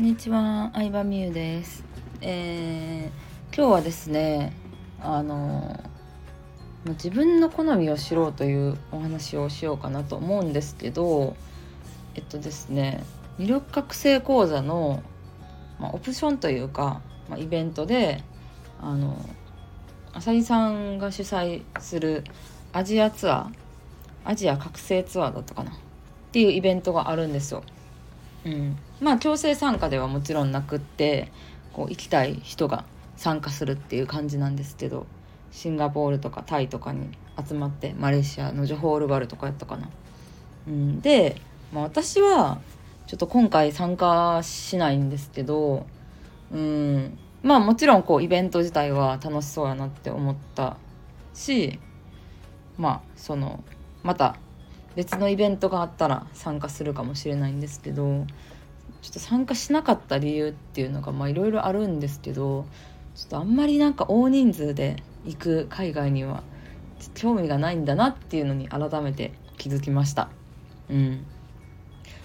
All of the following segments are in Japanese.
こんにちは、相葉美優です。えー今日はですね、あの自分の好みを知ろうというお話をしようかなと思うんですけど、えっとですね、魅力覚醒講座の、まあ、オプションというか、まあ、イベントで、あの浅井さんが主催するアジアツアー、アジア覚醒ツアーだったかなっていうイベントがあるんですよ。うん、まあ強制参加ではもちろんなくってこう行きたい人が参加するっていう感じなんですけどシンガポールとかタイとかに集まってマレーシアのジョホールバルとかやったかな。うん、で、まあ、私はちょっと今回参加しないんですけど、うん、まあもちろんこうイベント自体は楽しそうやなって思ったしまあそのまた別のイベントがあったら参加するかもしれないんですけどちょっと参加しなかった理由っていうのがいろいろあるんですけどちょっとあんまりなんか大人数で行く海外には興味がないんだなっていうのに改めて気づきました。うん、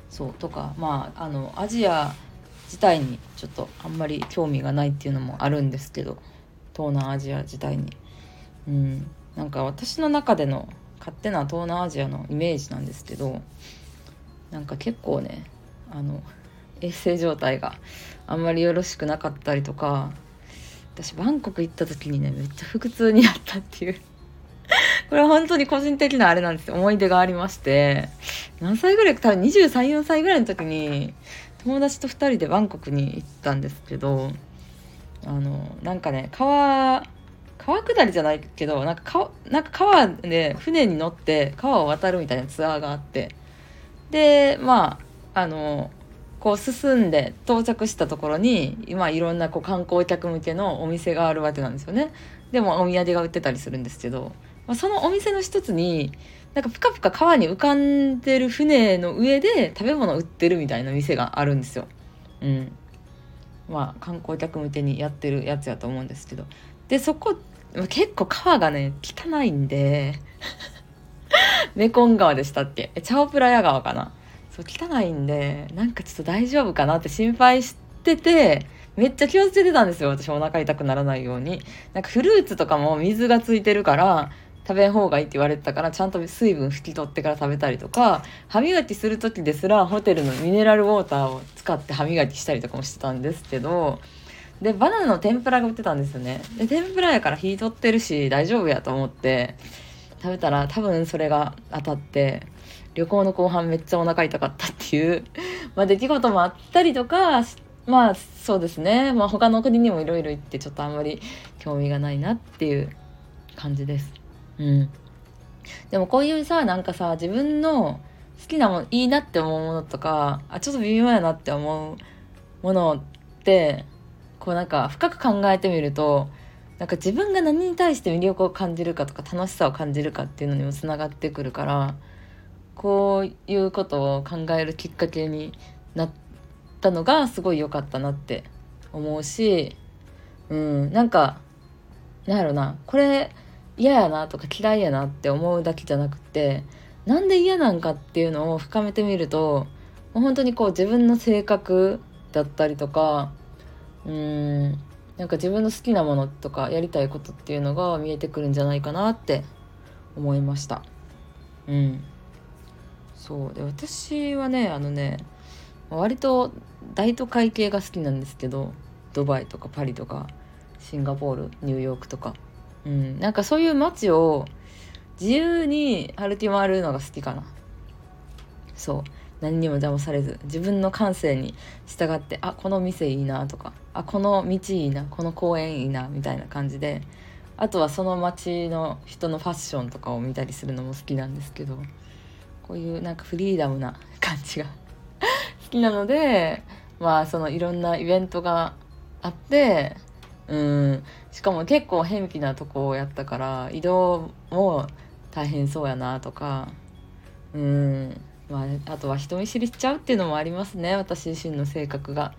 そうとかまああのアジア自体にちょっとあんまり興味がないっていうのもあるんですけど東南アジア自体に。うん、なんか私の中での勝手な東南アジアのイメージなんですけどなんか結構ねあの衛生状態があんまりよろしくなかったりとか私バンコク行った時にねめっちゃ腹痛になったっていう。これは本当に個人的なあれなんです。よ思い出がありまして何歳ぐらい多分234歳ぐらいの時に友達と2人でバンコクに行ったんですけどあのなんかね川川下りじゃないけどなんか川なんか川で船に乗って川を渡るみたいなツアーがあって。でまああのこう進んで到着したところに今いろんなこう観光客向けのお店があるわけなんですよね。でもお土産が売ってたりするんですけど、まあ、そのお店の一つになんかぷかぷか川に浮かんでる船の上で食べ物売ってるみたいな店があるんですよ。うん。まあ観光客向けにやってるやつやと思うんですけど。でそこ結構川がね汚いんでメコン川でしたっけ？えチャオプラヤ川かな？そう汚いんでなんかちょっと大丈夫かなって心配しててめっちゃ気をつけてたんですよ私お腹痛くならないように。なんかフルーツとかも水がついてるから食べん方がいいって言われてたからちゃんと水分拭き取ってから食べたりとか歯磨きする時ですらホテルのミネラルウォーターを使って歯磨きしたりとかもしてたんですけどでバナナの天ぷらが売ってたんですよね。で天ぷらやから火取ってるし大丈夫やと思って食べたら多分それが当たって旅行の後半めっちゃお腹痛かったっていう、まあ、出来事もあったりとかまあそうですね、まあ、他の国にもいろいろ行ってちょっとあんまり興味がないなっていう感じです。うん、でもこういうさなんかさ自分の好きなものいいなって思うものとかあちょっと微妙やなって思うものってこうなんか深く考えてみるとなんか自分が何に対して魅力を感じるかとか楽しさを感じるかっていうのにもつながってくるからこういうことを考えるきっかけになったのがすごい良かったなって思うしうんなんかなんやろなこれ嫌やなとか嫌いやなって思うだけじゃなくてなんで嫌なんかっていうのを深めてみると本当にこう自分の性格だったりとかうーん。なんか自分の好きなものとかやりたいことっていうのが見えてくるんじゃないかなって思いました。うん。そう。で私はねあのね割と大都会系が好きなんですけどドバイとかパリとかシンガポールニューヨークとか。うん。なんかそういう街を自由に歩き回るのが好きかな。そう。何にも邪魔されず自分の感性に従ってあこの店いいなとかあこの道いいなこの公園いいなみたいな感じであとはその街の人のファッションとかを見たりするのも好きなんですけどこういうなんかフリーダムな感じが 好きなのでまあそのいろんなイベントがあってうんしかも結構偏僻なとこをやったから移動も大変そうやなとかうん。まああとは人見知りしちゃうっていうのもありますね私自身の性格が。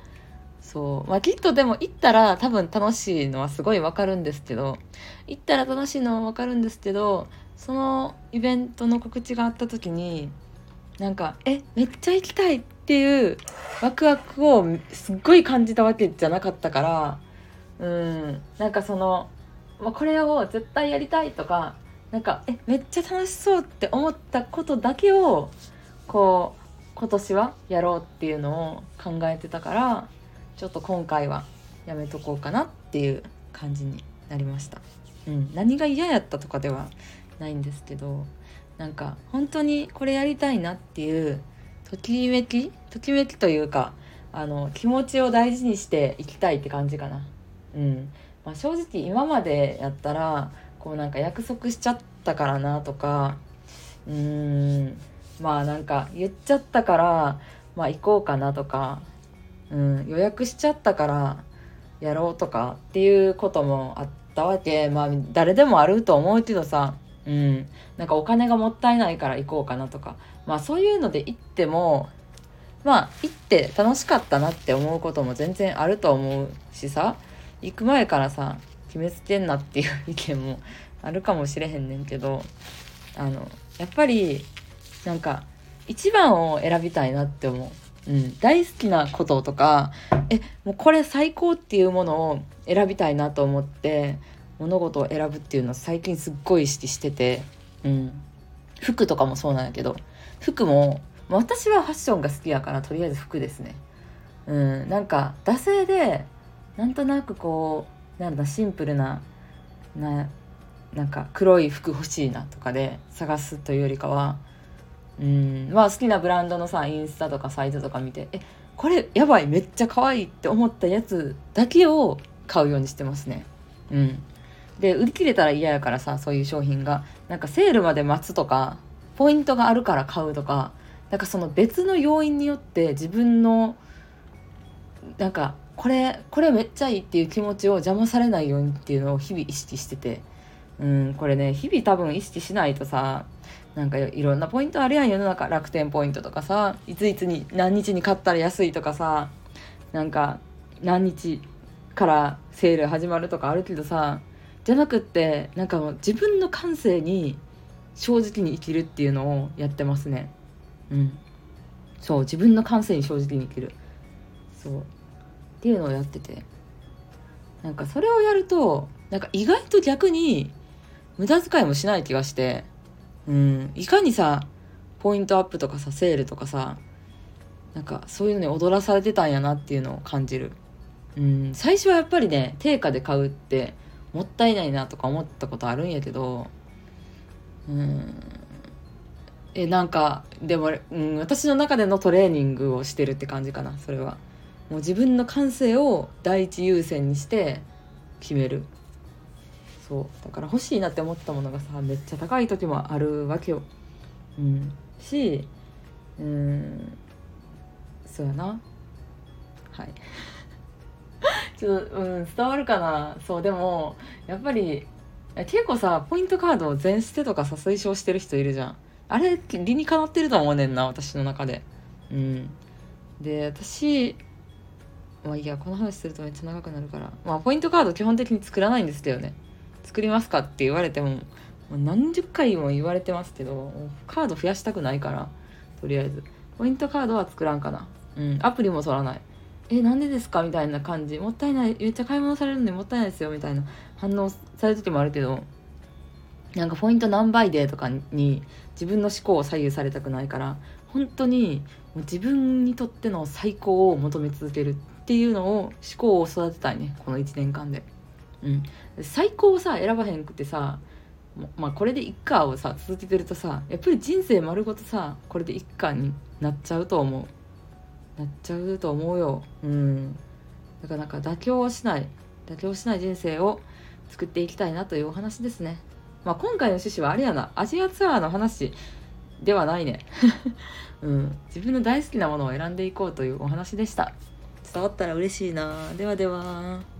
そうまあきっとでも行ったら多分楽しいのはすごいわかるんですけど行ったら楽しいのはわかるんですけどそのイベントの告知があった時になんか「えめっちゃ行きたい」っていうワクワクをすっごい感じたわけじゃなかったからうんなんかその、まあ、これを絶対やりたいとかなんかえめっちゃ楽しそうって思ったことだけをこう今年はやろうっていうのを考えてたからちょっと今回はやめとこうかなっていう感じになりました。うん、何が嫌やったとかではないんですけどなんか本当にこれやりたいなっていうときめきときめきというかあの気持ちを大事にしていきたいって感じかな。うんまあ、正直今までやったらこうなんか約束しちゃったからなとかうーんまあなんか言っちゃったからまあ行こうかなとか、うん、予約しちゃったからやろうとかっていうこともあったわけ。まあ誰でもあると思うけどさうん、なんかお金がもったいないから行こうかなとか。まあそういうので行ってもまあ行って楽しかったなって思うことも全然あると思うしさ行く前からさ決めつけんなっていう意見もあるかもしれへんねんけどあのやっぱりなんか一番を選びたいなって思う。うん、大好きなこととかえもうこれ最高っていうものを選びたいなと思って物事を選ぶっていうのは最近すっごい意識してて、うん、服とかもそうなんやけど服も私はファッションが好きやからとりあえず服ですね。うん、なんか惰性でなんとなくこうなんだシンプルなななんか黒い服欲しいなとかで探すというよりかはうん。まあ好きなブランドのさインスタとかサイトとか見てえこれやばいめっちゃ可愛いって思ったやつだけを買うようにしてますね。うん。で売り切れたら嫌やからさそういう商品が。なんかセールまで待つとかポイントがあるから買うとかなんかその別の要因によって自分のなんかこれこれめっちゃいいっていう気持ちを邪魔されないようにっていうのを日々意識してて。うんこれね日々多分意識しないとさなんかいろんなポイントあるやん世の中。楽天ポイントとかさ。いついつに何日に買ったら安いとかさ。なんか何日からセール始まるとかあるけどさ。じゃなくってなんかもう自分の感性に正直に生きるっていうのをやってますね。うん。そう自分の感性に正直に生きる。そう。っていうのをやってて。なんかそれをやるとなんか意外と逆に無駄遣いもしない気がして。うん。いかにさポイントアップとかさセールとかさなんかそういうのに踊らされてたんやなっていうのを感じる。うん。最初はやっぱりね定価で買うってもったいないなとか思ったことあるんやけどうん。えなんかでも、うん、私の中でのトレーニングをしてるって感じかなそれは。もう自分の感性を第一優先にして決める。そう。だから欲しいなって思ったものがさめっちゃ高い時もあるわけよ。うん。しうん。そうやな。はい。ちょっとうん伝わるかな。そうでもやっぱり結構さポイントカードを全捨てとかさ推奨してる人いるじゃん。あれ理にかなってると思うねんな私の中で。うん。で私まあいいやこの話するとめっちゃ長くなるから。まあポイントカード基本的に作らないんですけどね。作りますかって言われても何十回も言われてますけどカード増やしたくないからとりあえず。ポイントカードは作らんかな。うん。アプリも取らない。えなんでですかみたいな感じ。もったいない。めっちゃ買い物されるのにもったいないですよみたいな。反応される時もあるけどなんかポイント何倍でとかに自分の思考を左右されたくないから本当に自分にとっての最高を求め続けるっていうのを思考を育てたいね。この1年間で。うん、最高をさ選ばへんくてさまあこれでいっかをさ続けてるとさやっぱり人生丸ごとさこれでいっかになっちゃうと思う。なっちゃうと思うよ。うん。だからなんか妥協しない。妥協しない人生を作っていきたいなというお話ですね。まあ今回の趣旨はあれやな。アジアツアーの話ではないね。うん。自分の大好きなものを選んでいこうというお話でした。伝わったら嬉しいな。ではでは。